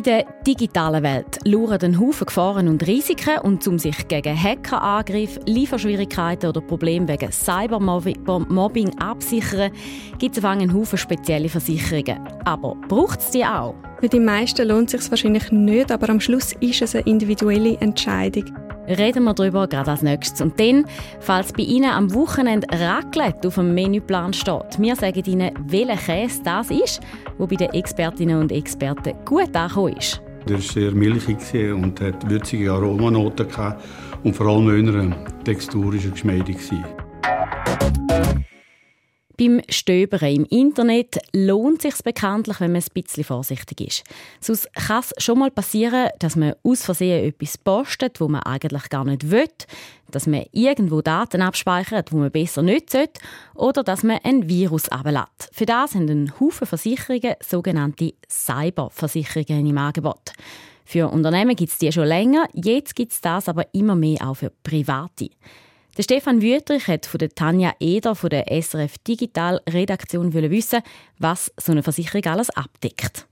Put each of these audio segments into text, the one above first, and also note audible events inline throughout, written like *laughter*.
in der digitalen Welt lauern ein Haufen Gefahren und Risiken und um sich gegen Hackerangriffe, Lieferschwierigkeiten oder Probleme wegen Cybermobbing absichern, gibt es einen Haufen spezielle Versicherungen. Aber braucht es die auch? Für die meisten lohnt es sich wahrscheinlich nicht, aber am Schluss ist es eine individuelle Entscheidung. Reden wir darüber gerade als nächstes. Und dann, falls bei Ihnen am Wochenende Raclette auf dem Menüplan steht, wir sagen Ihnen, welcher Käse das ist, der bei den Expertinnen und Experten gut angekommen ist. Der war sehr milchig und hat würzige Aromanoten und vor allem in einer Textur war er geschmeidig. Beim Stöbern im Internet lohnt es sich bekanntlich, wenn man ein bisschen vorsichtig ist. Sonst kann es schon mal passieren, dass man aus Versehen etwas postet, wo man eigentlich gar nicht will, dass man irgendwo Daten abspeichert, wo man besser nicht sollte, oder dass man ein Virus ablädt. Für das haben ein Haufen Versicherungen sogenannte Cyberversicherungen im Angebot. Für Unternehmen gibt es die schon länger, jetzt gibt es das aber immer mehr auch für Private. Der Stefan Wüttrich hat von der Tanja Eder von der SRF Digital Redaktion wissen, was so eine Versicherung alles abdeckt.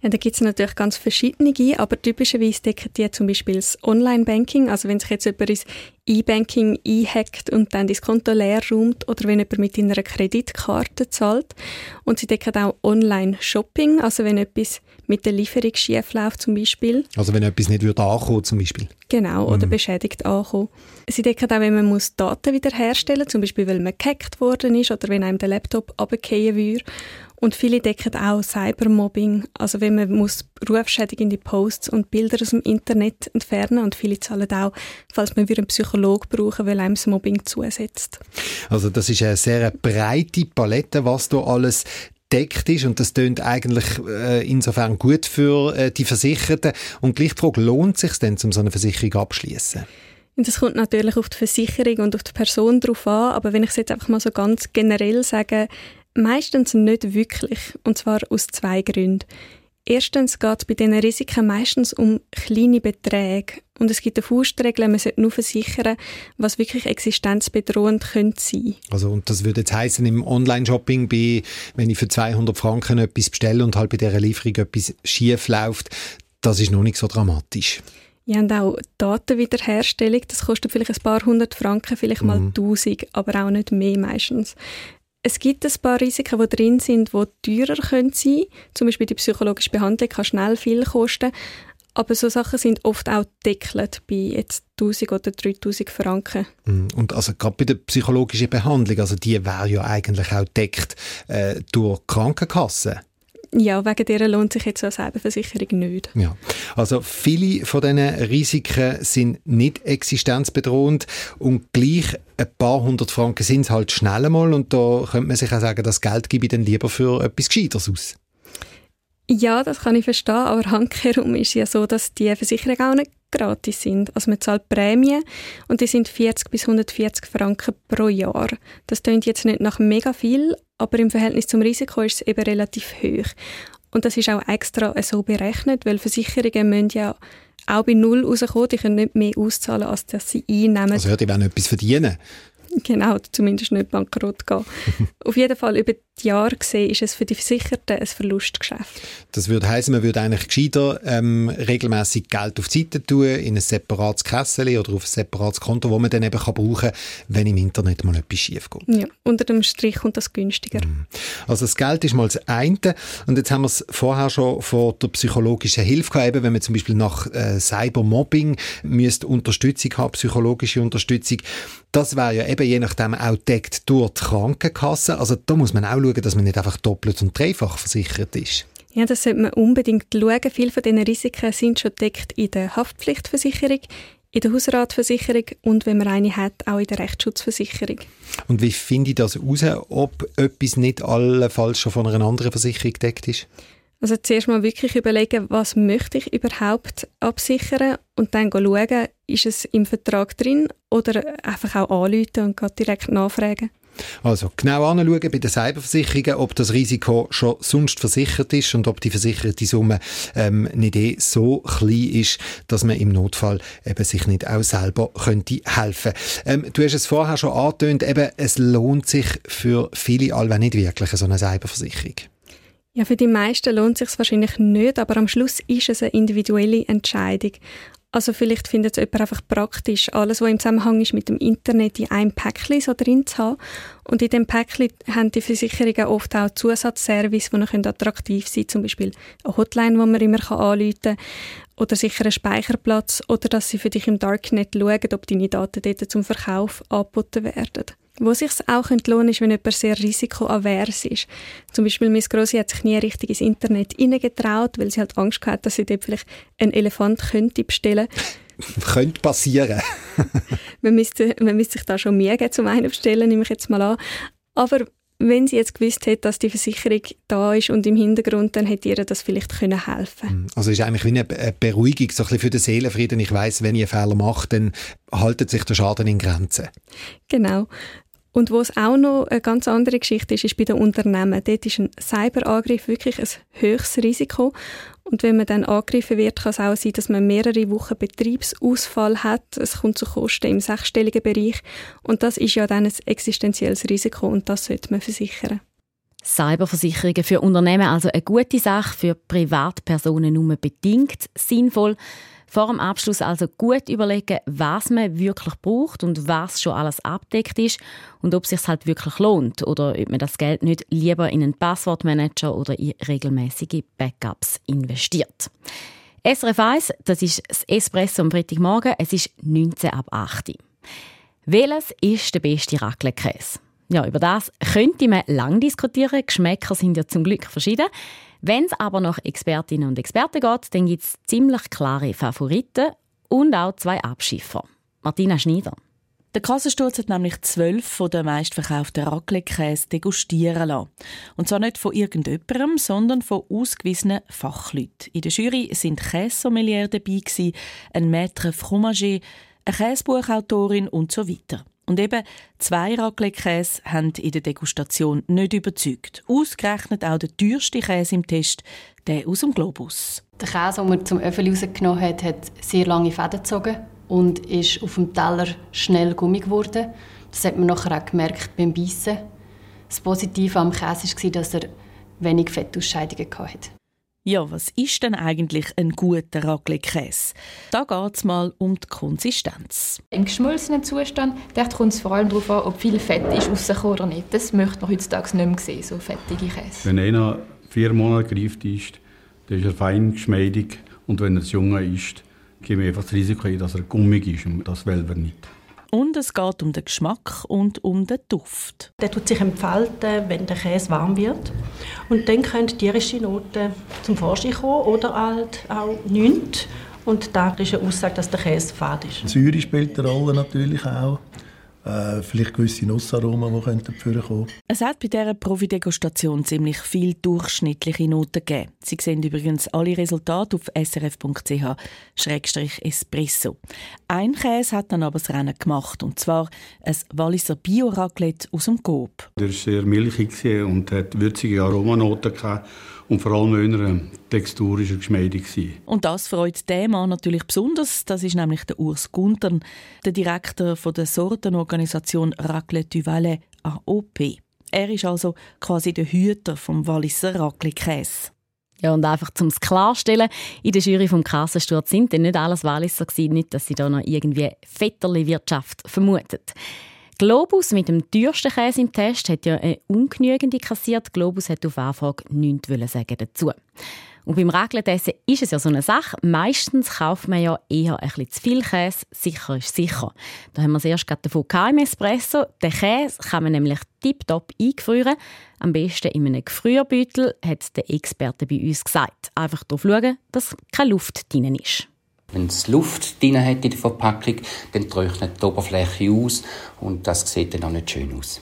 Ja, da gibt es natürlich ganz verschiedene, aber typischerweise decken die zum Beispiel das Online-Banking, also wenn sich jetzt jemand ins E-Banking einhackt und dann das Konto leer räumt oder wenn jemand mit einer Kreditkarte zahlt. Und sie decken auch Online-Shopping, also wenn etwas mit der Lieferung schief läuft zum Beispiel. Also wenn etwas nicht würde ankommen zum Beispiel. Genau, oder mhm. beschädigt ankommen. Sie decken auch, wenn man muss Daten wiederherstellen muss, zum Beispiel weil man gehackt worden ist oder wenn einem der Laptop abgehen würde. Und viele decken auch Cybermobbing, also wenn man muss rufschädigende Posts und Bilder aus dem Internet entfernen und viele zahlen auch, falls man einen Psychologen brauchen, weil einem das Mobbing zusetzt. Also das ist eine sehr breite Palette, was da alles deckt ist und das tönt eigentlich äh, insofern gut für äh, die Versicherten. Und gleich die Frage, lohnt es sich denn, um so eine Versicherung abschließen? Das kommt natürlich auf die Versicherung und auf die Person drauf an, aber wenn ich es jetzt einfach mal so ganz generell sage, Meistens nicht wirklich, und zwar aus zwei Gründen. Erstens geht es bei diesen Risiken meistens um kleine Beträge. Und es gibt eine Faustregel, man sollte nur versichern, was wirklich existenzbedrohend könnte sein. Also, und das würde jetzt heißen im Online-Shopping, wenn ich für 200 Franken etwas bestelle und halt bei dieser Lieferung etwas schief läuft, das ist noch nicht so dramatisch. Ja, und auch Datenwiederherstellung, das kostet vielleicht ein paar hundert Franken, vielleicht mal mhm. tausend, aber auch nicht mehr meistens. Es gibt ein paar Risiken, die drin sind, die teurer sein können. Zum Beispiel die psychologische Behandlung kann schnell viel kosten. Aber so Sachen sind oft auch deckelt bei jetzt 1000 oder 3000 Franken. Mm, und also gerade bei der psychologischen Behandlung, also die wäre ja eigentlich auch deckt äh, durch Krankenkassen. Ja, wegen der lohnt sich jetzt so eine Cyberversicherung nicht. Ja, also viele von diesen Risiken sind nicht existenzbedrohend und gleich ein paar hundert Franken sind es halt schnell einmal und da könnte man sich auch sagen, das Geld gebe ich dann lieber für etwas Gescheiteres aus. Ja, das kann ich verstehen, aber *laughs* handkehrum ist ja so, dass die Versicherungen auch nicht gratis sind. Also man zahlt Prämien und die sind 40 bis 140 Franken pro Jahr. Das klingt jetzt nicht nach mega viel, aber im Verhältnis zum Risiko ist es eben relativ hoch. Und das ist auch extra so berechnet, weil Versicherungen müssen ja auch bei Null rauskommen, die können nicht mehr auszahlen, als dass sie einnehmen. Also ja, die wollen etwas verdienen. Genau, zumindest nicht bankrott gehen. *laughs* Auf jeden Fall über die Jahre gesehen ist es für die Versicherten ein Verlustgeschäft. Das würde heißen, man würde eigentlich gescheiter ähm, regelmäßig Geld auf die Seite tun, in ein separates Kessel oder auf ein separates Konto, wo man dann eben kann brauchen kann, wenn im Internet mal etwas schief geht. Ja, unter dem Strich kommt das günstiger. Mhm. Also das Geld ist mal das eine und jetzt haben wir es vorher schon vor der psychologischen Hilfe gehabt, eben wenn man zum Beispiel nach äh, Cybermobbing müsste Unterstützung haben, psychologische Unterstützung. Das wäre ja eben je nachdem auch deckt durch die Krankenkasse. Also da muss man auch schauen, dass man nicht einfach doppelt und dreifach versichert ist. Ja, das sollte man unbedingt schauen. Viele von diesen Risiken sind schon deckt in der Haftpflichtversicherung, in der Hausratversicherung und wenn man eine hat, auch in der Rechtsschutzversicherung. Und wie finde ich das heraus, ob etwas nicht allenfalls schon von einer anderen Versicherung gedeckt ist? Also zuerst mal wirklich überlegen, was möchte ich überhaupt absichern und dann schauen, ist es im Vertrag drin oder einfach auch anrufen und direkt nachfragen. Also genau anschauen bei den Cyberversicherungen, ob das Risiko schon sonst versichert ist und ob die versicherte Summe ähm, nicht eh so klein ist, dass man im Notfall eben sich nicht auch selber könnte helfen. Ähm, du hast es vorher schon angetönt, eben es lohnt sich für viele allweil nicht wirklich so eine Cyberversicherung. Ja, für die meisten lohnt es sich wahrscheinlich nicht, aber am Schluss ist es eine individuelle Entscheidung. Also vielleicht findet es jemand einfach praktisch, alles, was im Zusammenhang ist mit dem Internet, in einem Päckchen so drin zu haben. Und in dem Päckchen haben die Versicherungen oft auch Zusatzservice, die noch attraktiv sein können, zum Beispiel eine Hotline, die man immer anrufen kann, oder sicher einen Speicherplatz, oder dass sie für dich im Darknet schauen, ob deine Daten dort zum Verkauf angeboten werden. Wo sich auch lohnen ist, wenn jemand sehr risikoavers ist. Zum Beispiel meine Grossi hat sich nie richtig ins Internet hineingetraut, weil sie halt Angst hatte, dass sie dort vielleicht einen Elefant könnte bestellen *laughs* könnte passieren. *laughs* man, müsste, man müsste sich da schon mehr geben zum einen bestellen, nehme ich jetzt mal an. Aber wenn sie jetzt gewusst hätte, dass die Versicherung da ist und im Hintergrund, dann hätte ihr das vielleicht können helfen hm. Also es ist eigentlich wie eine Beruhigung, so ein bisschen für den Seelenfrieden. Ich weiß, wenn ihr Fehler macht, dann haltet sich der Schaden in Grenzen. Genau. Und wo es auch noch eine ganz andere Geschichte ist, ist bei den Unternehmen. Dort ist ein Cyberangriff wirklich ein höchstes Risiko. Und wenn man dann angegriffen wird, kann es auch sein, dass man mehrere Wochen Betriebsausfall hat. Es kommt zu Kosten im sechsstelligen Bereich. Und das ist ja dann ein existenzielles Risiko und das sollte man versichern. Cyberversicherungen für Unternehmen also eine gute Sache, für Privatpersonen nur bedingt sinnvoll. Vor dem Abschluss also gut überlegen, was man wirklich braucht und was schon alles abdeckt ist und ob es sich halt wirklich lohnt oder ob man das Geld nicht lieber in einen Passwortmanager oder in regelmäßige Backups investiert. SRF 1, das ist das Espresso am Freitagmorgen, es ist 19 ab 8 Welches ist der beste Raclette-Käse? Ja, über das könnte man lang diskutieren. Geschmäcker sind ja zum Glück verschieden. Wenn es aber nach Expertinnen und Experten geht, dann gibt es ziemlich klare Favoriten und auch zwei Abschiffer. Martina Schneider. Der Kassensturz hat nämlich zwölf von den meistverkauften Raclette-Käse degustieren lassen. Und zwar nicht von irgendjemandem, sondern von ausgewiesenen Fachleuten. In der Jury sind Käsesommelier dabei, ein Maître Fromager, eine Käsebuchautorin und so weiter. Und eben zwei Raclette-Käse haben in der Degustation nicht überzeugt. Ausgerechnet auch der teuerste Käse im Test, der aus dem Globus. Der Käse, den man zum Öffel rausgenommen hat, hat sehr lange Fäden gezogen und ist auf dem Teller schnell gummig geworden. Das hat man nachher auch gemerkt beim Beißen. Das Positive am Käse war, dass er wenig Fettausscheidungen hatte. Ja, was ist denn eigentlich ein guter Raclette-Käse? Da geht es mal um die Konsistenz. Im geschmolzenen Zustand kommt es vor allem darauf an, ob viel Fett ist rausgekommen oder nicht. Das möchte man heutzutage nicht mehr sehen, so fettige Käse. Wenn einer vier Monate gereift ist, dann ist er fein geschmeidig. Und wenn er jung ist, geben wir einfach das Risiko ein, dass er gummig ist. Und das wollen wir nicht. Und es geht um den Geschmack und um den Duft. Der tut sich entfalten, wenn der Käse warm wird. Und dann können tierische Noten zum Vorschein kommen oder halt auch nichts. Und da ist eine Aussage, dass der Käse fad ist. Die Säure spielt eine Rolle natürlich auch. Äh, vielleicht gewisse Nussaromen, die könnten kommen Es hat bei dieser Profi-Degustation ziemlich viele durchschnittliche Noten gegeben. Sie sehen übrigens alle Resultate auf srf.ch-espresso. Ein Käse hat dann aber das Rennen gemacht, und zwar ein Walliser Bio-Raclette aus dem Coop. Der war sehr milchig und hat würzige Aromanoten gehabt und vor allem in einer Textur war er geschmeidig. Und das freut den Mann natürlich besonders. Das ist nämlich der Urs Guntern, der Direktor von der Sortenorganisation Raclette du Valais AOP. Er ist also quasi der Hüter vom Walliser Raclette-Käse. Ja, und einfach zum klarstellen, in der Jury vom Kassensturz sind denn nicht alles Walliser gewesen, nicht, dass sie da noch irgendwie Vetterli-Wirtschaft vermutet. Globus mit dem teuersten Käse im Test hat ja eine ungenügende kassiert. Globus hat auf Anfrage nichts sagen dazu. Und beim Raclette-Essen ist es ja so eine Sache. Meistens kauft man ja eher ein bisschen zu viel Käse. Sicher ist sicher. Da haben wir es erst gerade davon im Espresso. Den Käse kann man nämlich tiptop eingefrieren. Am besten in einem Gefrierbeutel, hat der Experte bei uns gesagt. Einfach darauf schauen, dass keine Luft drin ist. Wenn es Luft drin hat in der Verpackung, dann trocknet die Oberfläche aus und das sieht dann auch nicht schön aus.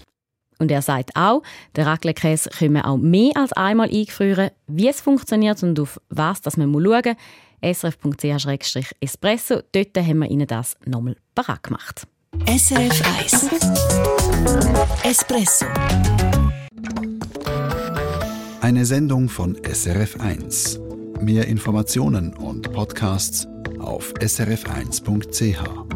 Und er sagt auch, der Raclette-Käse können auch mehr als einmal eingefrieren. Wie es funktioniert und auf was das man schauen muss, srf.ch-espresso. Dort haben wir Ihnen das nochmal parat gemacht. SRF 1 Espresso Eine Sendung von SRF 1. Mehr Informationen und Podcasts auf srf1.ch.